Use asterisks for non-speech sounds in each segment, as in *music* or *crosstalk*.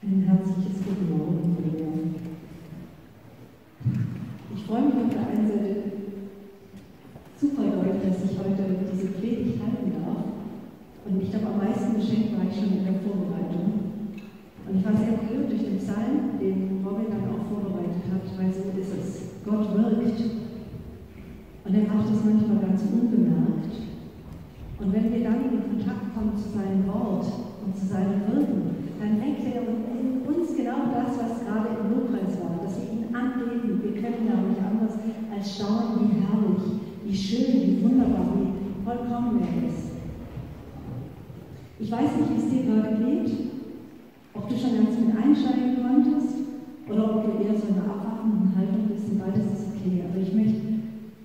Ein herzliches Guten Morgen, Kollegen. Ich freue mich auf der einen Seite super doll, dass ich heute diese Predigt halten darf. Und ich glaube, am meisten beschenkt war ich schon in der Vorbereitung. Und ich war sehr berührt durch den Psalm, den Robin dann auch vorbereitet hat, weil so ist es. Gott wirkt. Und er macht es manchmal ganz unbemerkt. Und wenn wir dann in Kontakt kommen zu seinem Wort und zu seinem Wirken, dann weckt er in uns genau das, was gerade im Lobpreis war, dass wir ihn anbeten. Wir können ja nicht anders als staunen, wie herrlich, wie schön, wie wunderbar, wie vollkommen er ist. Ich weiß nicht, wie es dir gerade geht, ob du schon ganz mit einsteigen konntest oder ob du eher so in einer abwartenden Haltung bist. Und beides ist okay. Aber ich möchte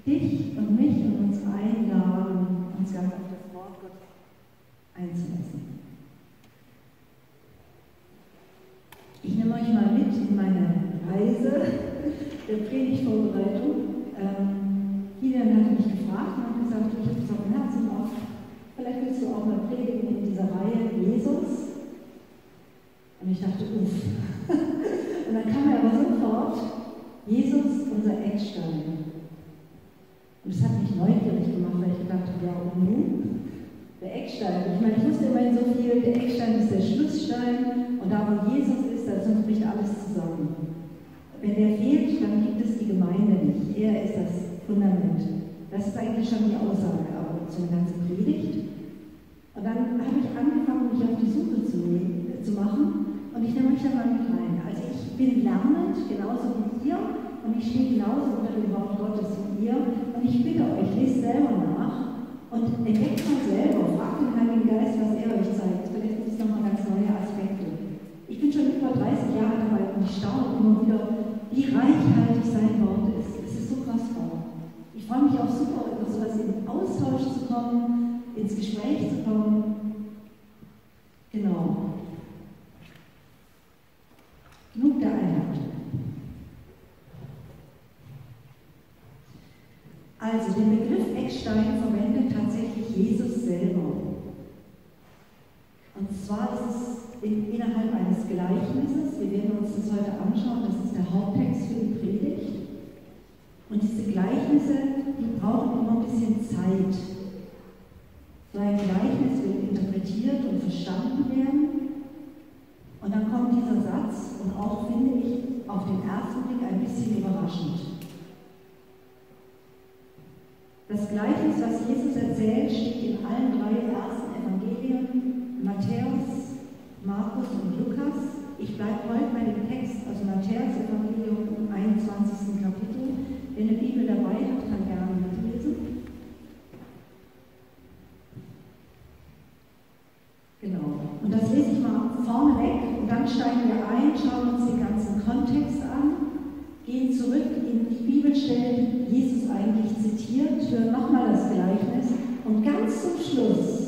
dich und mich und uns einladen, uns ganz auf das Wort Gottes einzulassen. Ich nehme euch mal mit in meine Reise der Predigtvorbereitung. Ähm, hat mich gefragt und hat gesagt, ich habe es auf dem Herzen auf. Vielleicht willst du auch mal predigen in dieser Reihe Jesus. Und ich dachte, uff. *laughs* und dann kam mir aber sofort Jesus, unser Eckstein. Und das hat mich neugierig gemacht, weil ich gedacht habe, ja und nun? Der Eckstein. Ich meine, ich wusste immerhin so viel, der Eckstein ist der Schlussstein und da wo Jesus ist, da sonst bricht alles zusammen. Wenn der fehlt, dann gibt es die Gemeinde nicht. Er ist das Fundament. Das ist eigentlich schon die Aussage aber zur ganzen Predigt. Und dann habe ich angefangen, mich auf die Suche zu, zu machen und ich nehme mich da mal mit rein. Also ich bin lernend, genauso wie ihr, und ich stehe genauso unter dem Wort Gottes wie ihr. Und ich bitte euch, lest selber nach und entdeckt mal selber, fragt den Heiligen Geist, was er euch zeigt. Vielleicht gibt es nochmal ganz neue Aspekte. Ich bin schon über 30 Jahre dabei und ich staune immer wieder, wie reichhaltig sein Wort ist. Es ist so kostbar. Ich freue mich auch super, über sowas in Austausch zu kommen, ins Gespräch zu kommen. Genau. Genug der Einleitung. Also den Begriff Eckstein verwendet tatsächlich Jesus selber. Und zwar ist es innerhalb eines Gleichnisses, wir werden uns das heute anschauen, das ist der Haupttext für die Predigt. Und diese Gleichnisse, die brauchen immer ein bisschen Zeit. So ein Gleichnis wird interpretiert und verstanden werden. Und dann kommt dieser Satz und auch, finde ich, auf den ersten Blick ein bisschen überraschend. Das Gleichnis, was Jesus erzählt, steht in allen drei ersten Evangelien, Matthäus, Markus und Lukas. Ich bleibe heute bei dem Text aus Matthäus Evangelium im 21. Kapitel. Wer eine Bibel dabei hat, kann gerne mitlesen. Genau. Und das lese ich mal vorne weg und dann steigen wir ein, schauen uns den ganzen Kontext an gehen zurück in die Bibelstellen, die Jesus eigentlich zitiert, hören nochmal das Gleichnis und ganz zum Schluss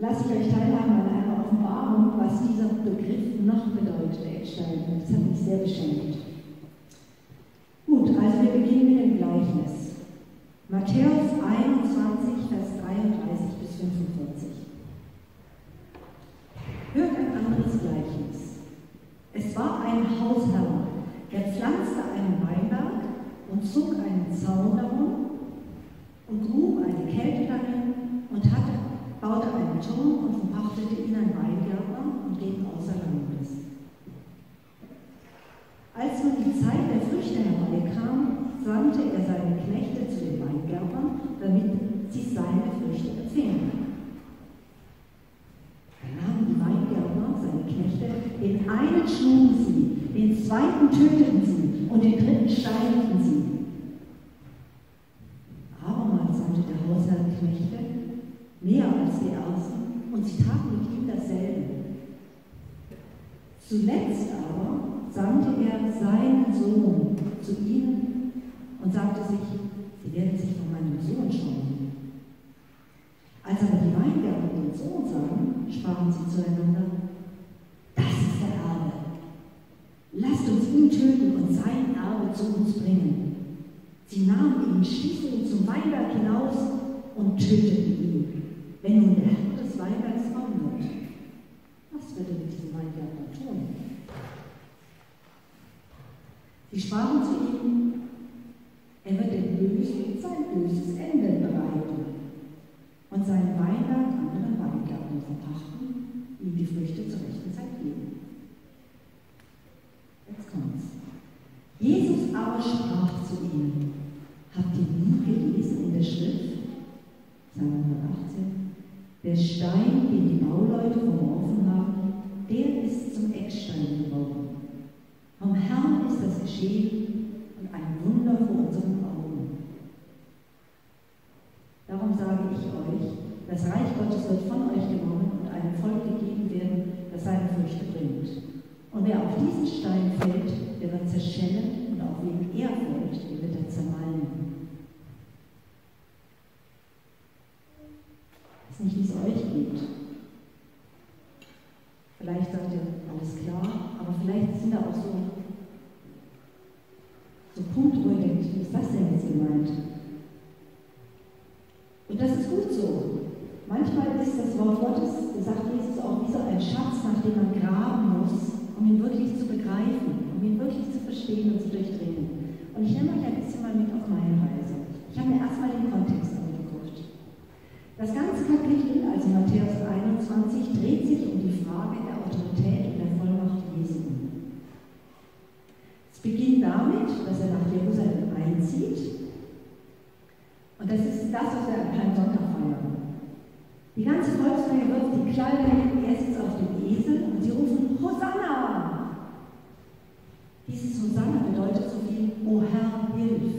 lasse ich euch teilhaben an einer Offenbarung, was dieser Begriff noch bedeutet, Eckstein. Das hat mich sehr beschenkt. Gut, also wir beginnen mit dem Gleichnis. Matthäus 21, Vers 33 bis 45. Hört ein anderes Gleichnis. Es war ein Hausherr, der pflanzte einen Weinberg und zog einen Zaun darum und grub eine Kälte darin und baute einen Turm und verpachtete ihn an Weingärtner und ging außer Landes. Als nun die Zeit der Früchte herbeikam, sandte er seine Knechte zu den Weingärtnern, damit sie seine Früchte empfehlen. Den einen schlugen sie, den zweiten töteten sie und den dritten steinigten sie. Abermals sandte der Hausherr Knechte, mehr als die ersten, und sie taten mit ihm dasselbe. Zuletzt aber sandte er seinen Sohn zu ihnen und sagte sich, sie werden sich von meinem Sohn schauen. Als aber die Weingärtner den Sohn sahen, sprachen sie zueinander, Lasst uns ihn töten und sein Erbe zu uns bringen. Sie nahmen ihn, ihn zum Weinberg hinaus und töteten ihn. Wenn nun der Herr des Weinbergs kommen wird, würde mit diesem Weinberg tun? Sie sprachen zu ihm, er wird dem Bösen sein böses Ende bereiten und seinen Weinberg anderen Weingärtnern verpachten, ihm die Früchte zur rechten Zeit geben. Jetzt kommt's. Jesus aber sprach zu ihnen, habt ihr nie gelesen in der Schrift, Psalm 118, der Stein, den die Bauleute verworfen haben, der ist zum Eckstein geworden. Vom Herrn ist das geschehen und ein Wunder vor unseren Augen. Darum sage ich euch, das Reich Gottes wird von euch genommen und einem Volk gegeben werden, das seine Früchte bringt. Und wer auf diesen Stein fällt, der wird zerschellen und auf wen er fällt, den wird er zermalmen. Ich weiß nicht, wie es euch geht. Vielleicht sagt ihr, alles klar, aber vielleicht sind da auch so, so Punkte, wo ihr denkt, wie ist das denn jetzt gemeint? Und das ist gut so. Manchmal ist das Wort Gottes, sagt Jesus auch, wie so ein Schatz, nach dem man graben muss, um ihn wirklich zu begreifen, um ihn wirklich zu verstehen und zu durchdringen. Und ich nehme euch ein bisschen mal mit auf meine Reise. Ich habe mir erstmal den Kontext. Das ganze Kapitel, also Matthäus 21, dreht sich um die Frage der Autorität und der Vollmacht Jesu. Es beginnt damit, dass er nach Jerusalem einzieht. Und das ist das, was wir am Palmsonntag feiern. Die ganze Volksmenge wirft die Kleider hin, er sitzt auf dem Esel und sie rufen Hosanna! Dieses Hosanna bedeutet so viel, O Herr, hilf.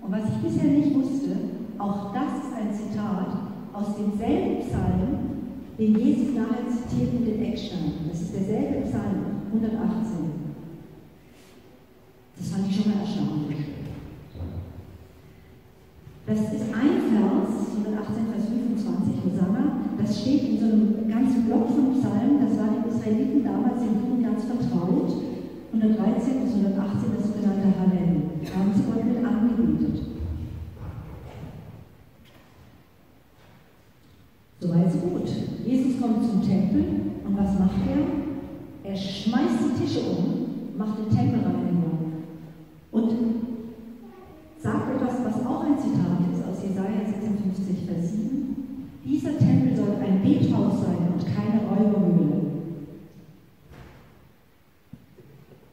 Und was ich bisher nicht wusste, auch das ist ein Zitat aus demselben Psalm, den Jesus nachher zitiert mit den Ecksteinen. Das ist derselbe Psalm, 118. Das fand ich schon mal erstaunlich. Das ist ein Vers, 118, Vers 25, Hosanna, das steht in so einem ganzen Block von Psalmen, das war den Israeliten damals im Juden ganz vertraut. 113 bis 118 das sogenannte Hallel. Da haben sie Gott mit angebetet. Soweit so gut. Jesus kommt zum Tempel und was macht er? Er schmeißt die Tische um, macht eine Tempelreinigung und sagt etwas, was auch ein Zitat ist aus Jesaja 56, Vers 7. Dieser Tempel soll ein Bethaus sein und keine Räubermühle.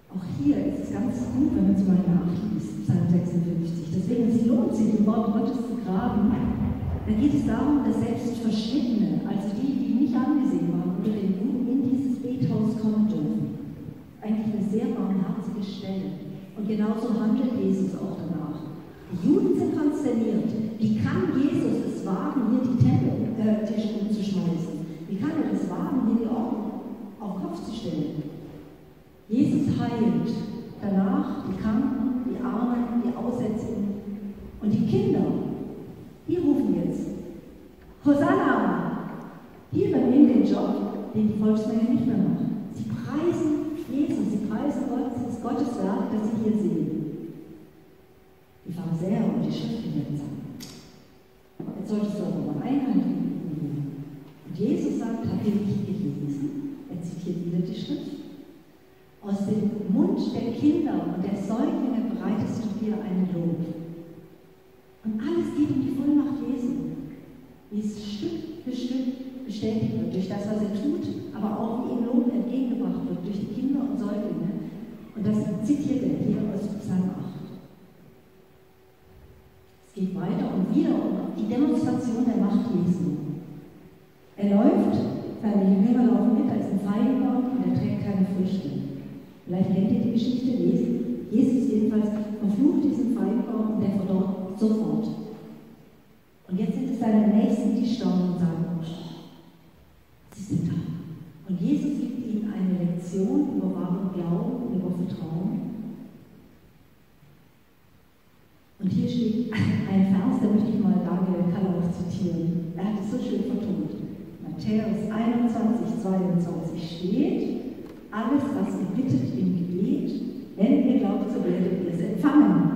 Auch hier ist es ganz gut, wenn man es mal nachliest, Psalm 56. Deswegen es lohnt sich, im Wort Gottes zu graben da geht es darum, dass selbst Verschnittene, also die, die nicht angesehen waren, unter den Juden in dieses Bethaus kommen dürfen. Eigentlich eine sehr barmherzige Stelle. Und genauso handelt Jesus auch danach. Die Juden sind konsterniert. Wie kann Jesus es wagen, hier die Tempeltische äh, umzuschmeißen? Wie kann er es wagen, hier die Ordnung auf den Kopf zu stellen? Jesus heilt danach die Kranken, die Armen, die Aussätzigen und die Kinder Hosanna! Die übernehmen den Job, den die Volksmenge nicht mehr macht. Sie preisen Jesus, sie preisen Gott, es ist Gottes Werk, das sie hier sehen. Die Pharisäer und die Schriftgelehrten sagen, jetzt solltest du aber mal einhalten. Und Jesus sagt, habt ihr nicht gelesen? Er zitiert wieder die Schrift. Aus dem Mund der Kinder und der Säuglinge bereitest du dir einen Lob. Und alles geht um die Vollmacht Jesu, wie es Stück für Stück bestätigt wird, durch das, was er tut, aber auch wie ihm Lohn entgegengebracht wird, durch die Kinder und Säuglinge. Und das zitiert er hier aus Psalm 8. Es geht weiter und wieder um die Demonstration der Macht Jesu. Er läuft, seine Jünger laufen mit, ist ein Feigenbaum und er trägt keine Früchte. Vielleicht kennt ihr die Geschichte. Jesus jedenfalls verflucht diesen Feigenbaum und der verdorrt sofort. Und jetzt sind es seine Nächsten, die staunen und sagen, oh, sie sind da. Und Jesus gibt ihnen eine Lektion über wahren Glauben und über Vertrauen. Und hier steht *laughs* ein Vers, da möchte ich mal Daniel Kalloch zitieren. Er hat es so schön vertont. Matthäus 21, 22 steht, alles, was ihr bittet im Gebet, wenn ihr glaubt, so werdet ihr es empfangen.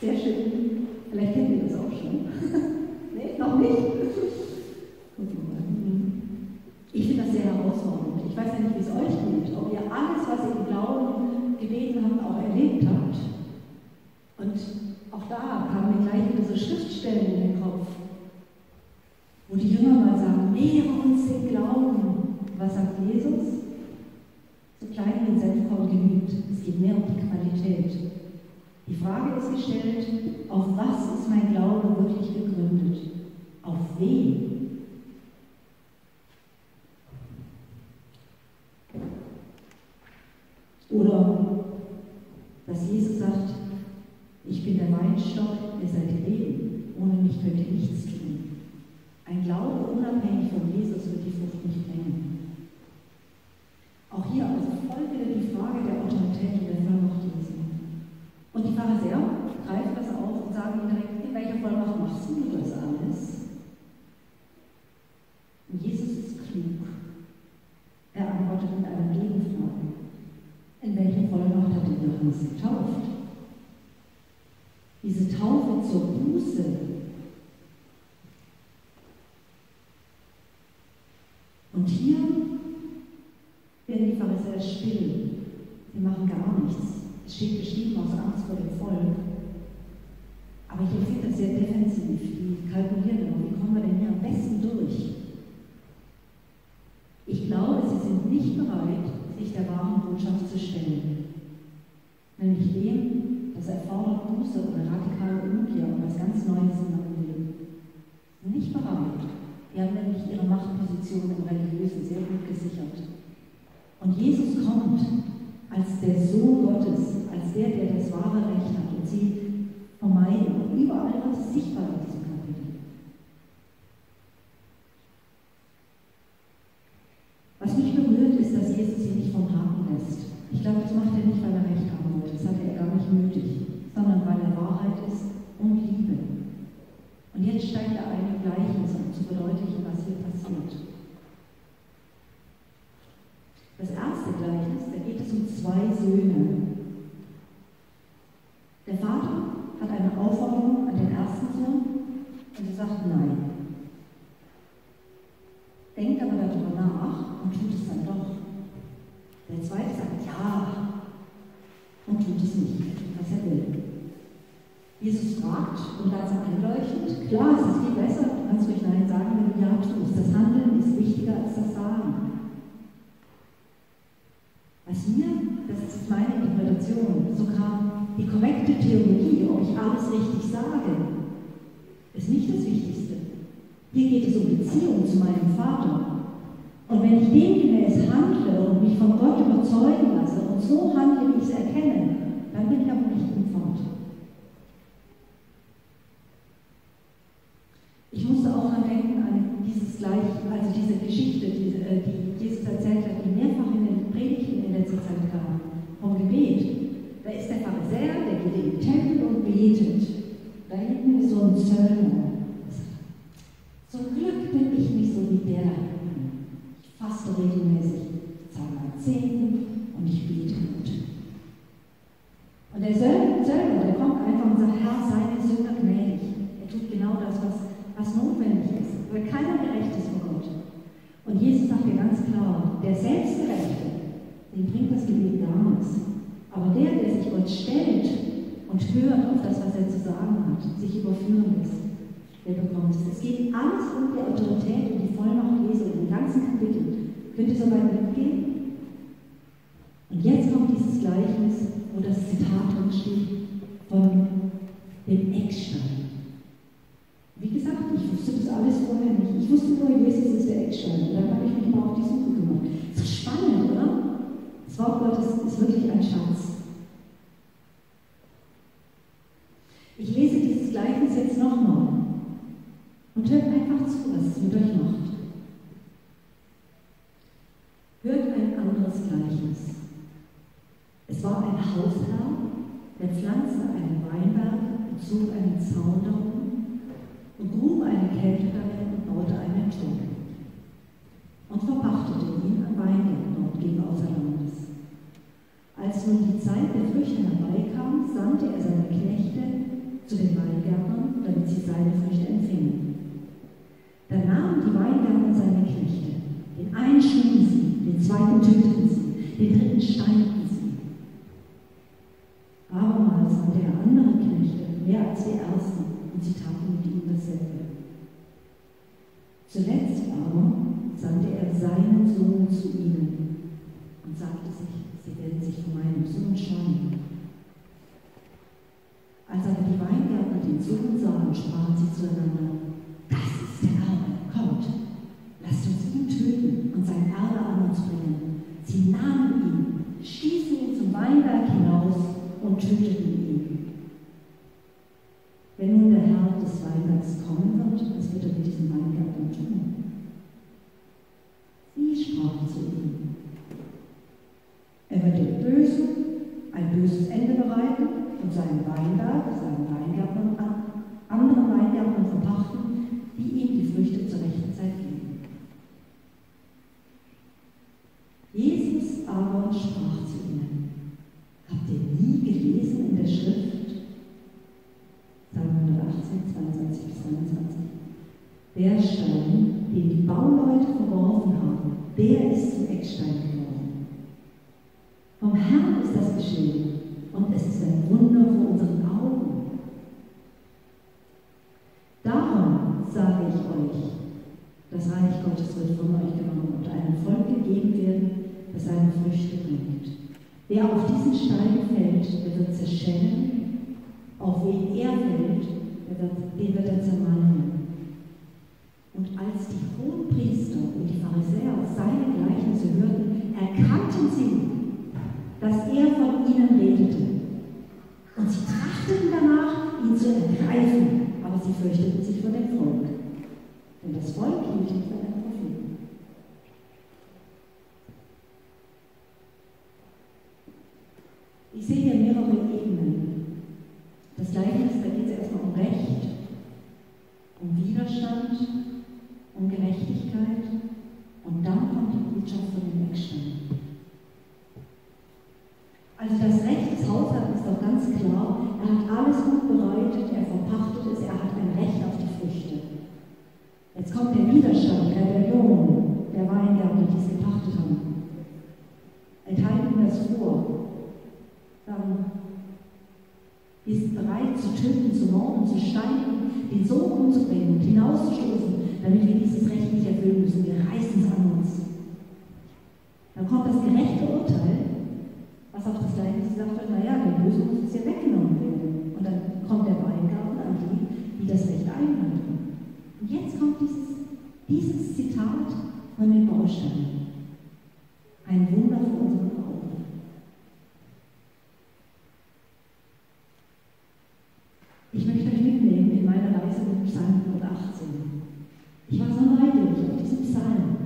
Sehr schön. Vielleicht kennt ihr das auch schon. *laughs* nee, noch nicht? ich finde das sehr herausfordernd. Ich weiß ja nicht, wie es euch geht, ob ihr alles, was ihr im Glauben gelesen habt, auch erlebt habt. Und auch da kamen mir gleich wieder so Schriftstellen in den Kopf, wo die Jünger mal sagen, lehre uns den Glauben. Was sagt Jesus? So klein wie ein Senfkorn genügt. Es geht mehr um die Qualität. Die Frage ist gestellt, auf was ist mein Glaube wirklich gegründet? Auf wen? Oder dass Jesus sagt, ich bin der Weinstock, ihr seid Leben. Ohne mich könnt ihr nichts tun. Ein Glaube unabhängig von Jesus wird die Frucht nicht bringen. Auch hier also voll wieder die Frage der Autorität und der Vollmacht Jesu. Und die Pharisäer greifen das auf und sagen ihm direkt, in welcher Du das alles? Jesus ist klug. Er antwortet mit einer Gegenfrage. In welcher Vollmacht hat ihn Johannes getauft? Diese Taufe zur Buße Und hier werden die Pharisäer still. Sie machen gar nichts. Es steht geschrieben aus Angst vor dem Volk. Aber ich empfinde das sehr defensiv. Die kalkulieren immer, wie kommen wir denn hier am besten durch? Ich glaube, sie sind nicht bereit, sich der wahren Botschaft zu stellen. Nämlich dem, das erfordert Buße oder radikale Umkehr und was ganz Neues in meinem Leben. Sind nicht bereit. Die haben nämlich ihre Machtposition im Religiösen sehr gut gesichert. Und Jesus kommt als der Sohn Gottes, als der, der das wahre Recht hat und sie vermeiden. Und überall wird es sichtbar in diesem Kapitel. Was mich berührt, ist, dass Jesus sie nicht vom Haken lässt. Ich glaube, das macht er nicht, weil er Recht haben wollte. Das hat er gar nicht nötig, sondern weil er Wahrheit ist und Liebe. Und jetzt steigt er ein Gleichnis, um zu verdeutlichen, was hier passiert. Das erste Gleichnis, da geht es um zwei Söhne. Der Vater hat eine Aufforderung an den ersten Sohn und er sagt Nein. Denkt aber darüber nach und tut es dann doch. Der zweite sagt Ja und tut es nicht, was er will. Jesus fragt und ganz einleuchtend, klar, es ist viel besser, du kannst Nein sagen, wenn du Ja tust. Das Handeln ist wichtiger als das Sagen. Was mir, das ist meine Interpretation, sogar die korrekte Theologie, ob ich alles richtig sage, ist nicht das Wichtigste. Hier geht es um Beziehung zu meinem Vater. Und wenn ich demgemäß handle und mich von Gott überzeugen lasse und so handle, wie ich es erkenne, dann bin ich auch nicht im Vater. Ich musste auch daran denken, an dieses gleich, also diese Geschichte, die, äh, die Jesus erzählt hat, die mehrfach in den Predigten in letzter Zeit kam, vom Gebet. Da ist der Pharisäer, der geht in den Tempel und betet. Da hinten ist so ein Zöllner. Zum Glück bin ich nicht so wie der da hinten. Ich faste regelmäßig, zahle mein Zehnten und ich bete gut. Und der Zöllner, der kommt einfach und sagt, Herr, sei mir Sünder gnädig. Er tut genau das, was was notwendig ist, weil keiner gerecht ist vor Gott. Und Jesus sagt dir ganz klar, der Selbstgerechte, dem bringt das Gebet nichts. Aber der, der sich Gott stellt und hört auf das, was er zu sagen hat, sich überführen lässt, der bekommt es. Es geht alles um die Autorität und die Vollmacht Jesu den ganzen Kapiteln. Könnt ihr so weit mitgehen? Und jetzt kommt dieses Gleichnis, wo das Zitat drin steht von dem Eckstein. Wie gesagt, ich wusste das alles vorher nicht. Ich wusste nur, Jesus ist der Eckstein. Und dann habe ich mich mal auf die Suche gemacht. Ist spannend, oder? Das Wort Gottes ist wirklich ein Schatz. Ich lese dieses Gleichnis jetzt nochmal und hört einfach zu, was es mit euch macht. Hört ein anderes Gleichnis. Es war ein Hausherr, der pflanzte einen Weinberg und zog einen Zaun darum und grub eine Kälte darin und baute einen Turm und verpachtete ihn an Weingärtner und ging außer Landes. Als nun die Zeit der Früchte herbeikam, sandte er seine Knechte zu den Weingärtnern, damit sie seine Früchte empfingen. Da nahmen die Weingärtner seine Knechte. Den einen schlugen sie, den zweiten töteten sie, den dritten steinigten sie. Abermals sandte er andere Knechte, mehr als die ersten, und sie taten mit ihm dasselbe. Zuletzt aber sandte er seinen Sohn zu ihnen und sagte sich, sie werden sich von meinem Sohn scheiden. Als aber die Weingärtner den Sohn sahen, sprachen sie zueinander, das ist der Erbe, kommt, lasst uns ihn töten und sein Erbe an uns bringen. Sie nahmen ihn, stießen ihn zum Weinberg hinaus und töteten ihn. Wenn nun der Herr des Weinbergs kommen wird, was wird er mit diesem Weingärtner tun? Sie sprachen zu ihm. Wird dem Bösen ein böses Ende bereiten und seinen Weinberg, seinen Weingärtnern, anderen Weingärtnern verpachten, die ihm die Früchte zur rechten Zeit geben. Jesus aber sprach zu ihnen, habt ihr nie gelesen in der Schrift, Psalm 118, 22 bis 23, der Stein, den die Bauleute verworfen haben, der ist zum Eckstein geworden. Vom Herrn ist das geschehen und es ist ein Wunder vor unseren Augen. Darum sage ich euch, das Reich Gottes wird von euch genommen und einem Volk gegeben werden, das seine Früchte bringt. Wer auf diesen Stein fällt, der wird zerschellen, auf wen er fällt, der wird, den wird er zermalmen. Und als die Hohenpriester und die Pharisäer seine Gleichnisse hörten, erkannten sie, dass er von ihnen redete. Und sie trachteten danach, ihn zu ergreifen, aber sie fürchteten sich vor dem Volk. Denn das Volk hielt ihn für einen Propheten. Ich sehe hier mehrere Ebenen. Das Gleichnis, da geht es erstmal um Recht, um Widerstand, um Gerechtigkeit und dann kommt die Botschaft von den Ecksteinen. Also das Recht des Haushalts ist doch klar, er hat alles gut bereitet, er verpachtet es, er hat ein Recht auf die Früchte. Jetzt kommt der Widerstand, Rebellion der Weingärtner, die es gepachtet haben. Enthalten das vor. Sagen, wir sind bereit zu töten, zu morden, zu steinigen, den Sohn umzubringen und hinauszustoßen, damit wir dieses Recht nicht erfüllen müssen. Wir reißen es an uns. Dann kommt das gerechte Urteil was auch das Gleiche wird, naja, der Böse muss jetzt hier weggenommen werden. Und dann kommt der Weingarten an die, die das Recht einhalten. Und jetzt kommt dieses, dieses Zitat von den Bausteinen. Ein Wunder vor unseren Augen. Ich möchte euch mitnehmen in meine Reise mit Psalm 118. Ich war so neugierig auf diesen Psalm.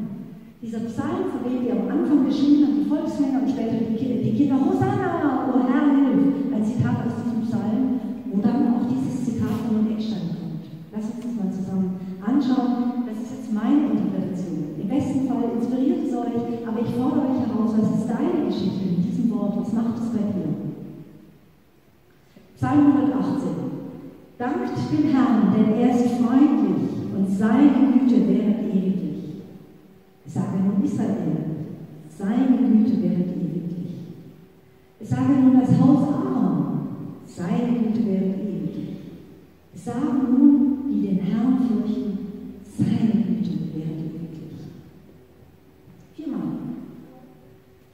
Dieser Psalm, von dem wir am Anfang geschrieben haben, die Volksmänner und später die, die Kinder, Hosanna, o Herr, hilf, ein Zitat aus diesem Psalm, wo dann auch dieses Zitat von den Eckstein kommt. Lass uns das mal zusammen anschauen. Das ist jetzt meine Interpretation. Im besten Fall inspiriert es euch, aber ich fordere euch heraus, was ist deine Geschichte mit diesem Wort? Was macht es bei dir? Psalm 118. Dankt dem Herrn, denn er ist freundlich und seine Güte währet ewiglich. Sage nun Israel, seine Güte wäre ewiglich. Ich sage nun das Haus Aaron, seine Güte wäre ewiglich. Ich sage nun, die den Herrn fürchten, seine Güte wäre ewiglich. Viermal.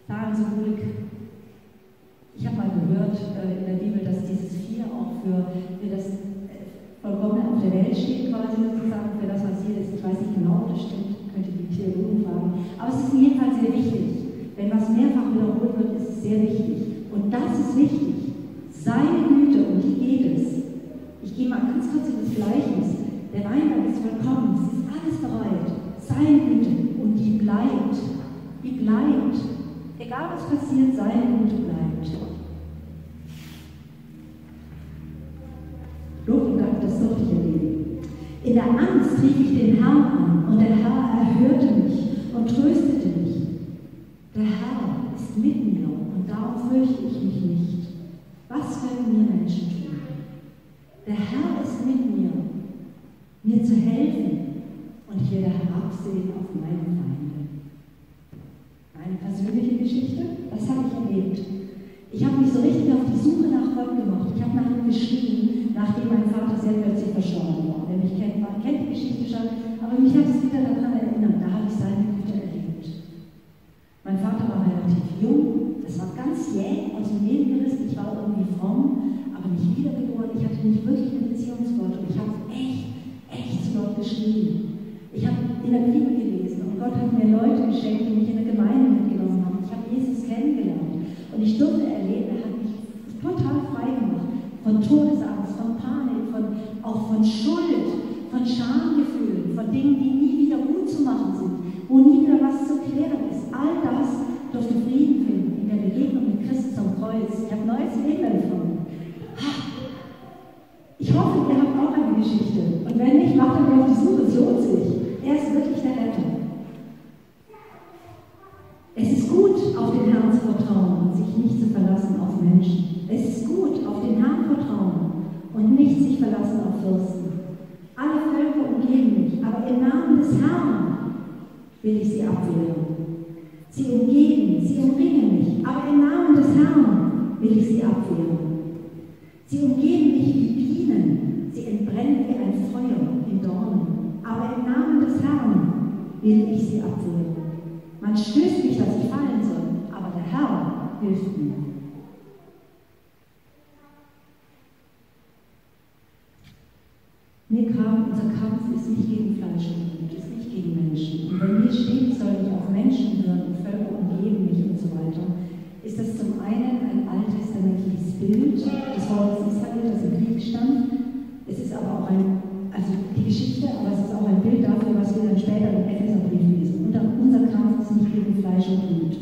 Sagen Sie ruhig, ich habe mal gehört äh, in der Bibel, dass dieses Vier auch für, für das äh, Vollkommene auf der Welt steht, quasi sozusagen, für das, was hier ist. Ich weiß nicht genau, ob das stimmt könnte die Theologen fragen. Aber es ist in jedem Fall sehr wichtig. Wenn was mehrfach wiederholt wird, ist es sehr wichtig. Und das ist wichtig. Seine Güte, um die geht es. Ich gehe mal ganz kurz in das Gleichnis. Der Weinberg ist vollkommen, es ist alles bereit. Seine Güte, und die bleibt. Die bleibt. Egal was passiert, seine Güte bleibt. Lob und Dank, das durfte ich erleben. In der Angst rief ich den Herrn an und der Herr erhörte mich und tröstete mich. Der Herr ist mit mir und darum fürchte ich mich nicht. Was können mir Menschen tun? Der Herr ist mit mir, mir zu helfen und ich werde herabsehen auf meine Feinde. Meine persönliche Geschichte, das habe ich erlebt. Ich habe mich so richtig auf die Suche nach Gott gemacht. Ich habe nach ihm geschrien, nachdem mein Vater sehr plötzlich verstorben war. Wer mich kennt, man kennt die Geschichte schon, aber mich hat es wieder daran erinnert, da habe ich seine Güte erlebt. Mein Vater war relativ jung, es war ganz jäh aus dem Leben gerissen, ich war irgendwie fromm, aber nicht wiedergeboren, ich hatte nicht wirklich eine Beziehung zu Gott und ich habe echt, echt zu Gott geschrieben. Ich habe in der Bibel gelesen und Gott hat mir Leute geschenkt, die mich in der Gemeinde mitgenommen haben. Ich habe Jesus kennengelernt und ich durfte erleben, er hat mich total frei gemacht von Todesangst, von Panik, von, auch von Schuld, von Schamgefühlen, von Dingen, die nie wieder gut zu machen sind, wo nie wieder was zu klären ist. All das durfte Frieden finden in der Begegnung mit Christus am Kreuz. Ich habe neues Leben empfangen. Ich hoffe, ihr habt auch eine Geschichte. Und wenn nicht, macht euch auf die Suche, es lohnt sich. Er ist wirklich der Retter. Es ist gut, auf den Herrn zu vertrauen und sich nicht zu verlassen auf Menschen. Es ist gut, auf den Herrn vertrauen und nicht sich verlassen auf Fürsten. Alle Völker umgeben mich, aber im Namen des Herrn will ich sie abwehren. Sie umgeben, sie umringen mich, aber im Namen des Herrn will ich sie abwehren. Sie umgeben mich wie Bienen, sie entbrennen wie ein Feuer in Dornen, aber im Namen des Herrn will ich sie abwehren. Man stößt mich, dass ich fallen soll, aber der Herr hilft mir. Mir kam, unser Kampf ist nicht gegen Fleisch und Blut, ist nicht gegen Menschen. Und wenn hier steht, soll ich auf Menschen hören und Völker umgeben mich und so weiter, ist das zum einen ein alttestamentliches Bild des Volkes Israel, das im Krieg stand. Es ist aber auch ein, also die Geschichte, aber es ist auch ein Bild dafür, was wir dann später im Epheserbrief lesen. Und unser Kampf ist nicht gegen Fleisch und Blut.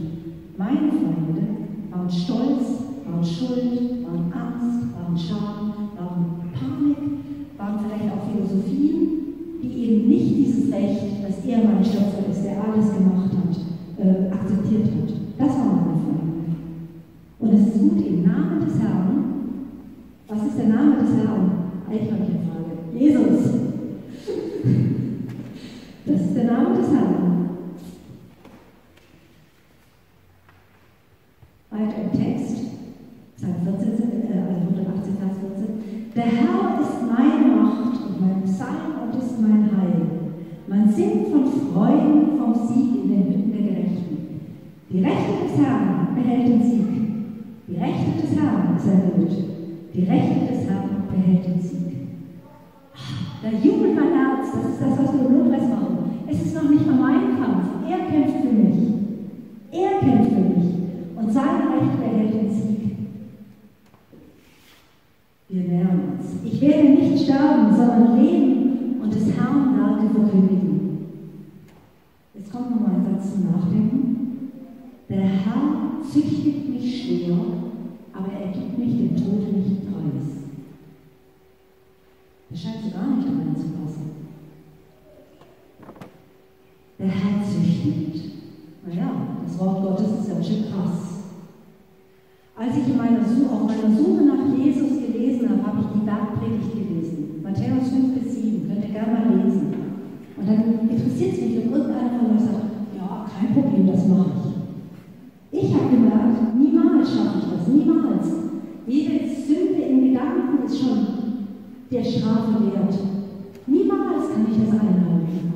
Meine Freunde waren Stolz, waren Schuld, waren Angst, waren Scham, waren Panik, waren vielleicht auch Philosophien, die eben nicht dieses Recht, dass er mein Schöpfer ist, der alles gemacht Was ist der Name des Herrn? Eichhörnchenfrage. Jesus. Das ist der Name des Herrn. Weiter im Text, Psalm 14, äh, also 118, Vers 14. Der Herr ist meine Macht und mein Psalm und ist mein Heil. Man singt von Freuden vom Sieg in den Hütten der Gerechten. Die Rechte des Herrn behält den Sieg. Die Rechte des Herrn ist erhöht. Die Rechte des Herrn behält den Sieg. Da jubelt mein Herz, das ist das, was wir im Lobpreis machen. Es ist noch nicht mal mein Kampf. Er kämpft für mich. Er kämpft für mich. Und sein Recht behält den Sieg. Wir nähern uns. Ich werde nicht sterben, sondern leben und des Herrn Werke verkündigen. Jetzt kommt noch mal ein Satz zum Nachdenken. Der Herr züchtigt mich schwer, er gibt mich dem Tode nicht preis. Das scheint so gar nicht reinzupassen. Züchtigt. Naja, das Wort Gottes ist ganz schön krass. Als ich in meiner Suche, auf meiner Suche nach Jesus gelesen habe, habe ich die Bergpredigt gelesen. Matthäus 5 bis 7, könnt ihr gerne mal lesen. Und dann interessiert es mich, wenn irgendeiner von euch sagt, ja, kein Problem, das mache ich. Ich habe gemerkt, niemals schaffe ich das, niemals. Jede Sünde in Gedanken ist schon der Strafe wert. Niemals kann ich das einhalten.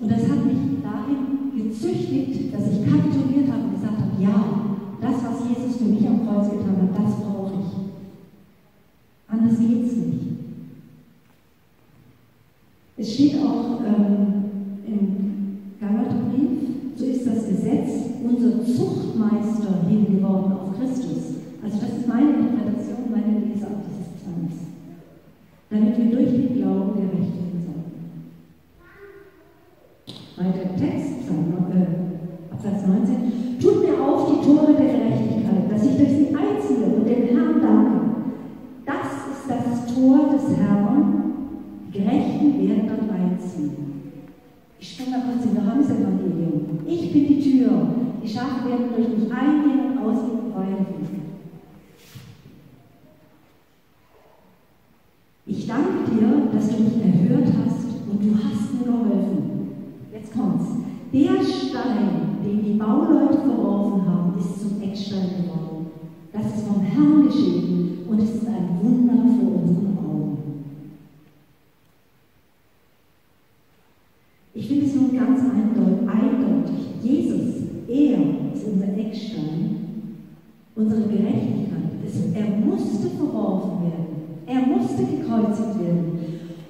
Und das hat mich dahin gezüchtigt, dass ich kapituliert habe und gesagt habe, ja, das, was Jesus für mich am Kreuz getan hat, das brauche ich. Anders geht es nicht. Es steht auch ähm, im Galaterbrief, so ist das Gesetz unser Zuchtmeister hingeworden auf Christus. Also das ist meine Interpretation, meine Lesart dieses Psalms. Damit wir durch den Glauben gerecht werden sollen. Weiter im Text, äh, Absatz 19. Tut mir auf die Tore der Gerechtigkeit, dass ich durch sie einziehe und dem Herrn danke. Das ist das Tor des Herrn. Die Gerechten werden dort einziehen. Ich springe mal kurz in Johannes Evangelium. Ich bin die Tür. Die Schafe werden durch mich eingehen und ausgehen und weitergehen. Ich danke dir, dass du mich erhört hast und du hast mir geholfen. Jetzt kommt's. Der Stein, den die Bauleute verworfen haben, ist zum Eckstein geworden. Das ist vom Herrn geschehen und es ist ein Wunder vor unseren Augen. Ich finde es nun ganz eindeutig. Jesus, er ist unser Eckstein, unsere Gerechtigkeit. Er musste verworfen werden. Er musste gekreuzigt werden.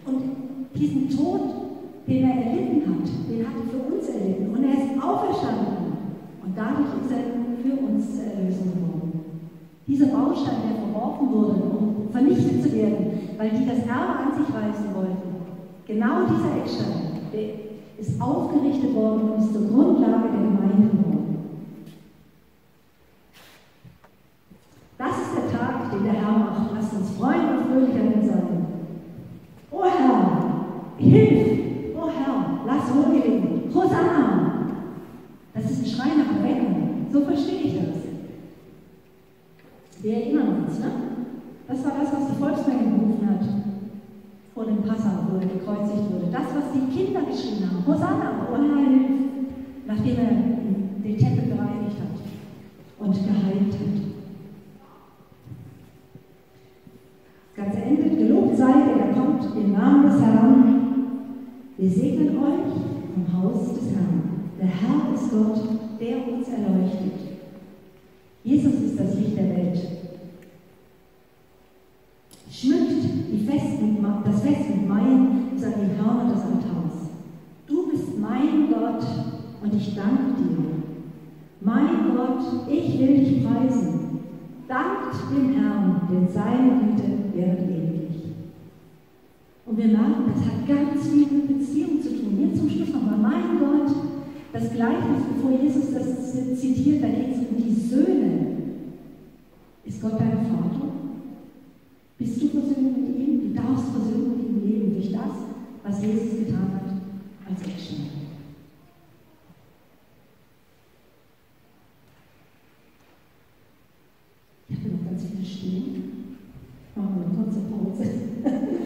Und diesen Tod, den er erlitten hat, den hat er für uns erlitten. Und er ist auferstanden. Dadurch ist er für uns zur Erlösung geworden. Dieser Baustein, der verworfen wurde, um vernichtet zu werden, weil die das Erbe an sich reißen wollten, genau dieser Eckstein, der ist aufgerichtet worden und ist zur Grundlage der Gemeinde geworden. Das ist der Tag, den der Herr macht. Lasst uns freuen und fröhlich an sein. O Herr, hilf! O Herr, lass wohl gelingen. Hosanna! Das ist ein Schrei nach Erweckung. So verstehe ich das. Wir erinnern uns, ne? Das war das, was die Volksmenge gerufen hat vor dem Passa, wo er gekreuzigt wurde. Das, was die Kinder geschrien haben. Hosanna, O Herr, hilf! Nachdem er den Tempel gereinigt hat und geheilt hat. Das Ganze endet. Gelobt sei der, der kommt im Namen des Herrn. Wir segnen euch vom Haus des Herrn. Der Herr ist Gott, der uns erleuchtet. Jesus ist das Licht der Welt. Schmückt die Fest mit, das Fest mit Maien bis an die Hörner des Altars. Du bist mein Gott und ich danke dir. Mein Gott, ich will dich preisen. Dankt dem Herrn, denn seine Güte wäre ewig. Und wir merken, das hat ganz viel mit Beziehung zu tun. Hier zum Schluss nochmal, mein Gott, das Gleichnis, bevor Jesus das zitiert, da geht es um die Söhne. Ist Gott dein Vater? Bist du versöhnt mit ihm? Du darfst versöhnt mit ihm leben durch das, was Jesus getan hat als Action. Ich habe noch ganz viele stehen. Machen wir eine kurze Pause. *laughs*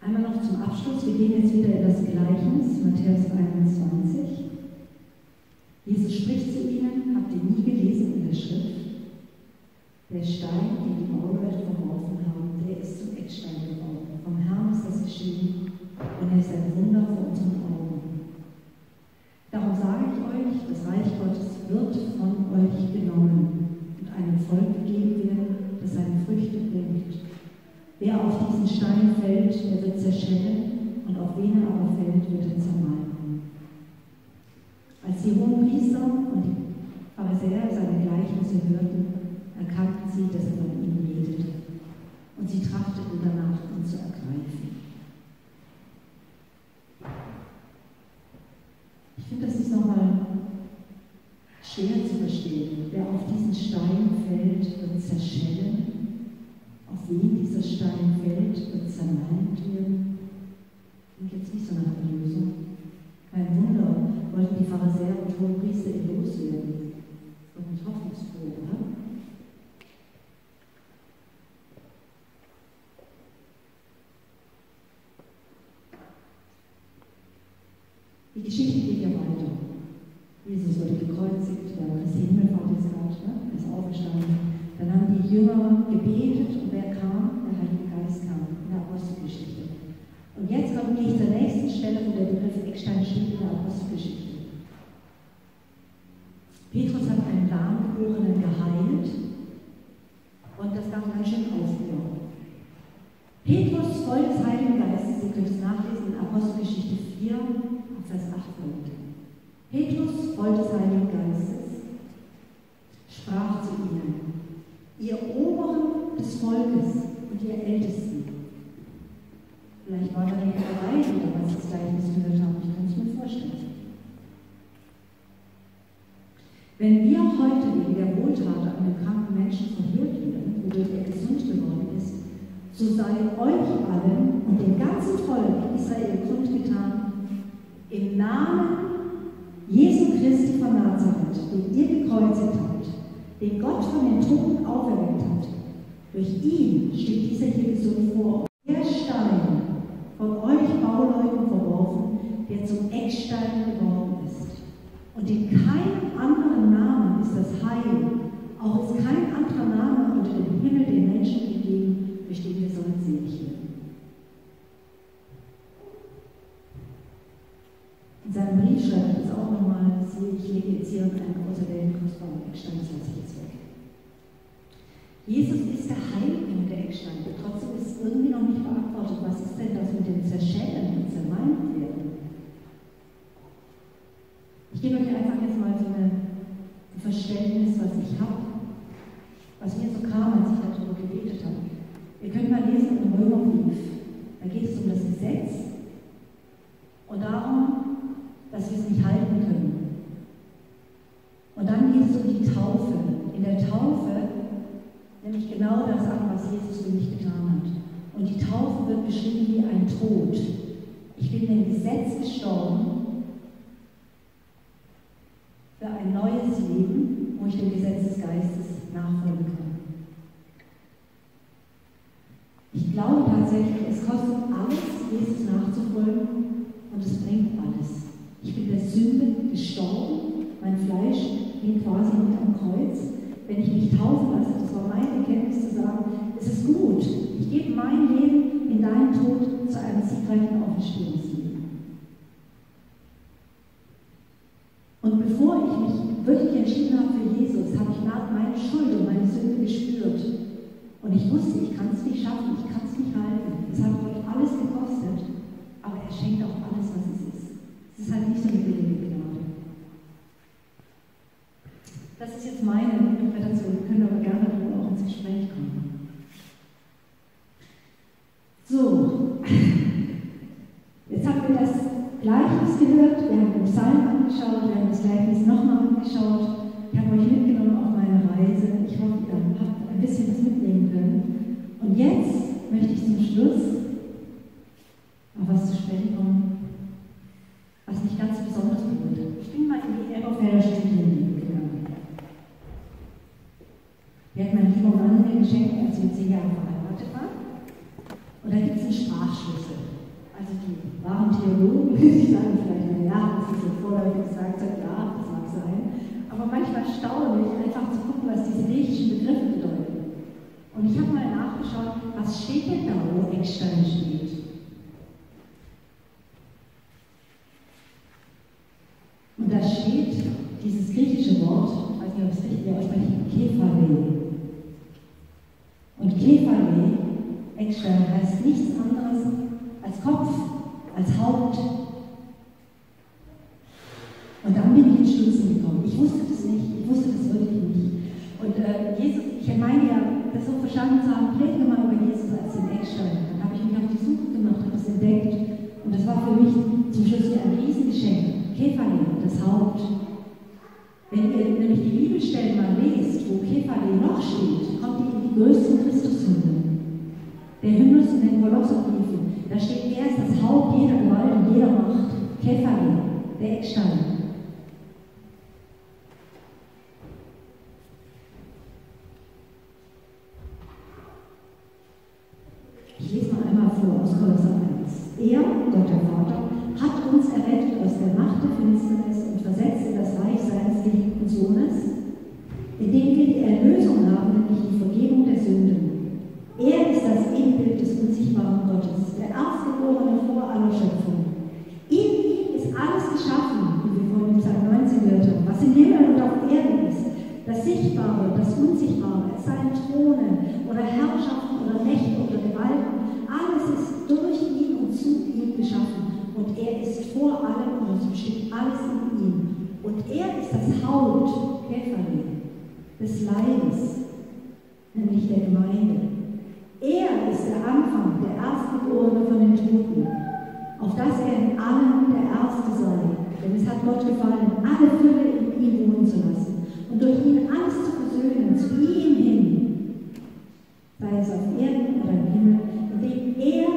Einmal noch zum Abschluss. Wir gehen jetzt wieder in das Gleichnis, Matthäus 21. Jesus spricht zu ihnen, habt ihr nie gelesen in der Schrift? Der Stein, den die Bauleute verworfen haben, der ist zum Eckstein geworden. Vom Herrn ist das geschehen und er ist ein Wer auf diesen Stein fällt, der wird zerschellen, und auf wen er aber fällt, wird er zermalmen. Als die hohen Priester und die Pharisäer seine Gleichnisse hörten, erkannten sie, dass er von ihnen redete. Und sie trachteten danach, ihn zu ergreifen. Ich finde, das ist nochmal schwer zu verstehen. Wer auf diesen Stein fällt, wird zerschellen. Auf wen dieser Stein fällt, wird zermalmt werden. Und jetzt nicht so nach Erlösung. Kein Wunder, wollten die Pharisäer und Hohenpriester ihn loswerden. Und nicht hoffnungsfroh, oder? Die Geschichte geht ja weiter. Jesus wurde gekreuzigt, der Christi Himmelfahrt ist gehabt, ne? ist aufgestanden. Dann haben die Jünger gebetet und wer kam? Der Heilige Geist kam in der Apostelgeschichte. Und jetzt komme ich zur nächsten Stelle, wo der Begriff Eckstein steht in der Apostelgeschichte. Petrus hat einen Lahmgeborenen geheilt und das gab ganz schön Aufruhr. Petrus, voll des Heiligen Geistes, ihr könnt es nachlesen in Apostelgeschichte 4, Vers 8 folgt. Petrus, voll des Geistes, sprach zu ihnen, ihr Oberen des Volkes und ihr Ältesten. Vielleicht war da nicht dabei, die damals das Gleichnis gehört haben, ich kann es mir vorstellen. Wenn wir heute wegen der Wohltat an einem kranken Menschen verhört werden, wodurch er gesund geworden ist, so sei euch allen und dem ganzen Volk Israel kundgetan, im Namen Jesu Christi von Nazareth, den ihr gekreuzigt habt, den Gott von den Toten auferweckt hat, durch ihn steht dieser hier gesund vor. Der Stein, von euch Bauleuten verworfen, der zum Eckstein geworden ist und den kein anderen Namen ist das Heil. Auch ist kein anderer Name unter dem Himmel den Menschen gegeben, durch den wir sollen selig werden. In seinem Brief schreibt er das auch nochmal, ich lege jetzt hier einen auserwählten kostbaren Eckstein, das lasse ich jetzt weg. Jesus ist der Heilige der Eckstein. Trotzdem ist irgendwie noch nicht beantwortet, was ist denn das mit dem Zerschellen und Zermeint werden? Ich gebe euch einfach jetzt mal so ein Verständnis, was ich habe, was mir so kam, als ich darüber gebetet habe. Ihr könnt mal lesen im Römerbrief. Da geht es um das Gesetz und darum, dass wir es nicht halten können. Und dann geht es um die Taufe. In der Taufe nämlich genau das an, was Jesus für mich getan hat. Und die Taufe wird beschrieben wie ein Tod. Ich bin dem Gesetz gestorben für ein neues Leben, wo ich dem Gesetz des Geistes nachfolgen kann. Ich glaube tatsächlich, es kostet alles, Jesus nachzufolgen und es bringt alles. Ich bin der Sünde gestorben, mein Fleisch Kreuz. Wenn ich mich taufen lasse, das war meine Erkenntnis zu sagen, es ist gut, ich gebe mein Leben in deinen Tod zu einem siegreichen Auferstehungsleben. Und bevor ich mich wirklich entschieden habe für Jesus, habe ich meine Schuld und meine Sünde gespürt. Und ich wusste, ich kann es nicht schaffen, ich kann es nicht halten. Es hat Gott alles gekostet, aber er schenkt auch alles, was es ist. Es ist halt nicht so eine billige Gnade. Das ist meine Interpretation. Wir können aber gerne darüber auch ins Gespräch kommen. So, jetzt haben wir das Gleichnis gehört, wir haben den Psalm angeschaut, wir haben das Gleichnis nochmal angeschaut. Ich habe euch mitgenommen auf meine Reise. Ich hoffe, ihr habt ein bisschen was mitnehmen können. Und jetzt möchte ich zum Schluss auf was zu sprechen kommen, was mich ganz besonders berührt. Ich bin mal in die Elberfelder Studienliebe Hat mein lieber Mann mir geschenkt, als wir zehn Jahre verheiratet waren. Und da gibt es einen Sprachschlüssel. Also die wahren Theologen, *laughs* die sagen vielleicht, na ja, das ist so vorläufig gesagt, ja, das mag sein. Aber manchmal staune ich einfach zu gucken, was diese griechischen Begriffe bedeuten. Und ich habe mal nachgeschaut, was steht denn da, wo Eckstein steht? Und da steht dieses griechische Wort, ich weiß nicht, ob es richtig ausspricht, Kephale. Und Kephale, Eckstein, heißt nichts anderes als Kopf, als Haupt, und dann bin ich ins Stutzen gekommen. Ich wusste das nicht, ich wusste das wirklich nicht. Und äh, Jesus, ich meine ja, das so verstanden zu haben, präge mal über Jesus als den Eckstein. Dann habe ich mich auf die Suche gemacht, habe es entdeckt. Und das war für mich zum Schluss ein Riesengeschenk. Kephale, das Haupt. Wenn ihr nämlich die Bibelstellen mal lest, wo Kephale noch steht, kommt ihr in die größten Christushymnen. Der Hymnus in den Kolosserbriefen, da steht, er ist das Haupt jeder Gewalt und jeder Macht. Kephale, der Eckstein. Ich lese mal einmal vor aus Kolosser 1. Er, Gott der Vater, hat uns errettet aus der Macht der Finsternis und versetzt in das Reich seines geliebten Sohnes, indem wir die Erlösung haben, nämlich die Vergebung der Sünden. Er ist das Ebenbild des unsichtbaren Gottes, der Erstgeborene vor aller Schöpfung. In ihm ist alles geschaffen, wie wir vorhin im Psalm 19 gehört haben, was im Himmel und auf Erden ist. Das Sichtbare das Unsichtbare, es seien Thronen oder Herrschaften oder Mächte oder Gewalten, alles ist durch ihn und zu ihm geschaffen. Und er ist vor allem und es besteht alles in ihm. Und er ist das Haupt, Käferin, des Leibes, nämlich der Gemeinde. Er ist der Anfang, der Erstgeborene von den Toten, auf dass er in allem der Erste sei. Denn es hat Gott gefallen, alle Fülle in ihm wohnen zu lassen und durch ihn alles zu versöhnen, zu ihm hin, sei es auf Erden oder im Himmel, indem er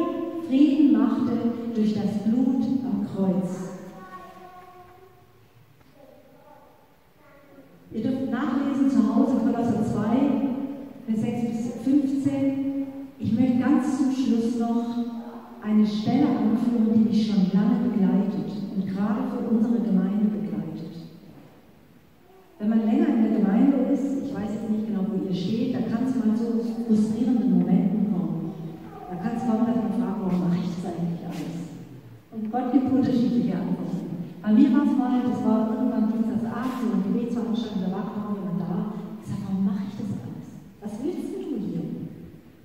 Frieden machte durch das Blut am Kreuz. Asyl zu Hause, Kolosser 2, Vers 6 bis 15. Ich möchte ganz zum Schluss noch eine Stelle anführen, die mich schon lange begleitet und gerade für unsere Gemeinde begleitet. Wenn man länger in der Gemeinde ist, ich weiß jetzt nicht genau, wo ihr steht, da kann es mal zu frustrierenden Momenten kommen. Da kann es kommen, dass man fragt, warum mache ich das eigentlich alles? Und Gott gibt unterschiedliche Antworten. Bei mir war es mal, das war irgendwann dieser so eine Gebetsveranstaltung, da war kaum jemand da. Ich sage, warum mache ich das alles? Was willst du hier?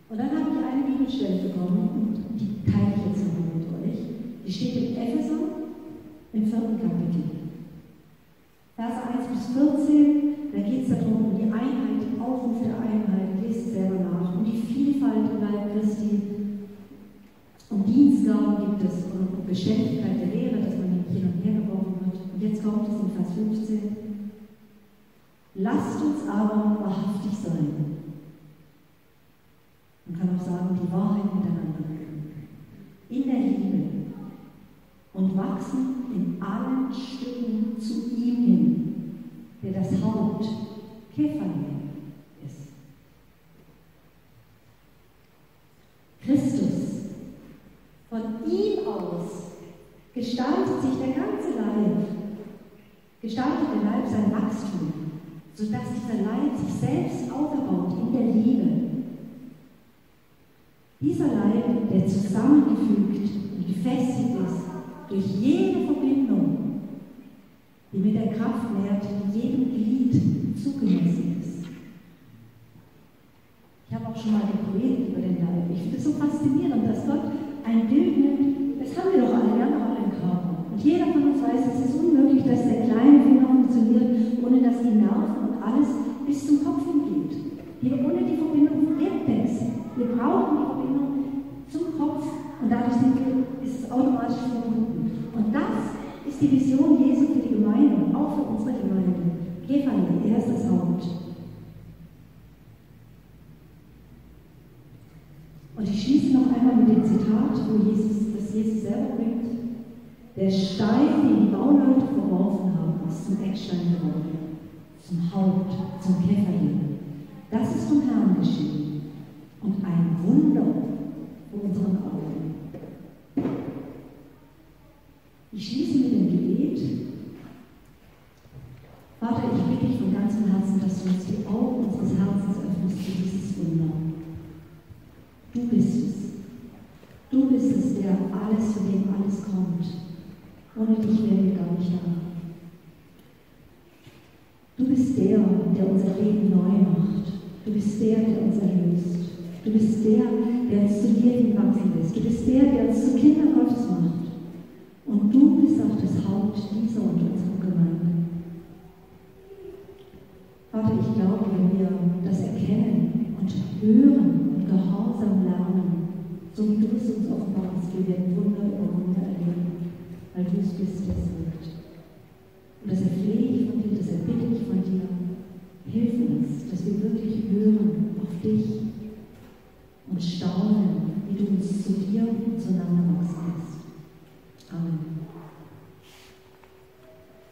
Und dann habe ich eine Bibelstelle bekommen und die teile ich jetzt noch mit euch. Die steht in Epheser im vierten Kapitel. Vers 1 bis 14, da geht es darum, um die Einheit, den Aufruf der Einheit, lest es selber nach, um die Vielfalt im Leib Christi, um Dienstgaben gibt es, um Beständigkeit der Lehre, dass man nicht hin und her geworfen. Und jetzt kommt es in Vers 15. Lasst uns aber wahrhaftig sein. Man kann auch sagen, die Wahrheit miteinander. In der Liebe und wachsen in allen Stücken zu ihm hin, der das Haupt Kephaim ist. Christus. Von ihm aus gestaltet sich der ganze Leib, gestaltet der Leib sein Wachstum, sodass dieser Leib sich selbst aufbaut in der Liebe. Dieser Leib, der zusammengefügt und gefestigt ist durch jede Verbindung, die mit der Kraft nährt, die jedem Glied zugemessen ist. Ich habe auch schon mal gepredigt über den Leib. Ich finde es so faszinierend, dass Gott ein Bild nimmt, das haben wir doch alle, wir haben alle im Körper. Und jeder von uns weiß, es ist unmöglich, dass der kleine funktioniert, ohne dass die Nerven und alles bis zum Kopf hingeht. Wir ohne die Verbindung lebt nichts. Wir brauchen die Verbindung zum Kopf und dadurch ist es automatisch verbunden. Und das ist die Vision Jesu für die Gemeinde und auch für unsere Gemeinde. Kephanie, er ist das Haupt. Und ich schließe noch einmal mit dem Zitat, wo Jesus, das Jesus selber bringt. Der Stein, den die Bauleute verworfen haben, ist zum Eckstein geworden, zum Haupt, zum Käferchen. Das ist vom Herrn geschehen und ein Wunder vor unseren Augen. Ich schließe mit dem Gebet. Vater, ich bitte dich von ganzem Herzen, dass du uns die Augen unseres Herzens öffnest für dieses Wunder. Du bist es. Du bist es, der alles, für den alles kommt. Ohne dich wären wir gar nicht da. Der, der unser Leben neu macht. Du bist der, der uns erlöst. Du bist der, der uns zu dir hinwachsen lässt. Du bist der, der uns zu Kindern Gottes macht. Und du bist auch das Haupt dieser und unserer Gemeinde. Vater, ich glaube, wenn wir das erkennen und hören und gehorsam lernen, so wie du es uns offenbarst, wir werden Wunder über Wunder erleben, weil du es bist, der es wirkt. Und das erflehe ich von dir, das erbitte ich von dir. Hilf uns, dass wir wirklich hören auf dich und staunen, wie du uns zu dir und zueinander wachsen lässt. Amen.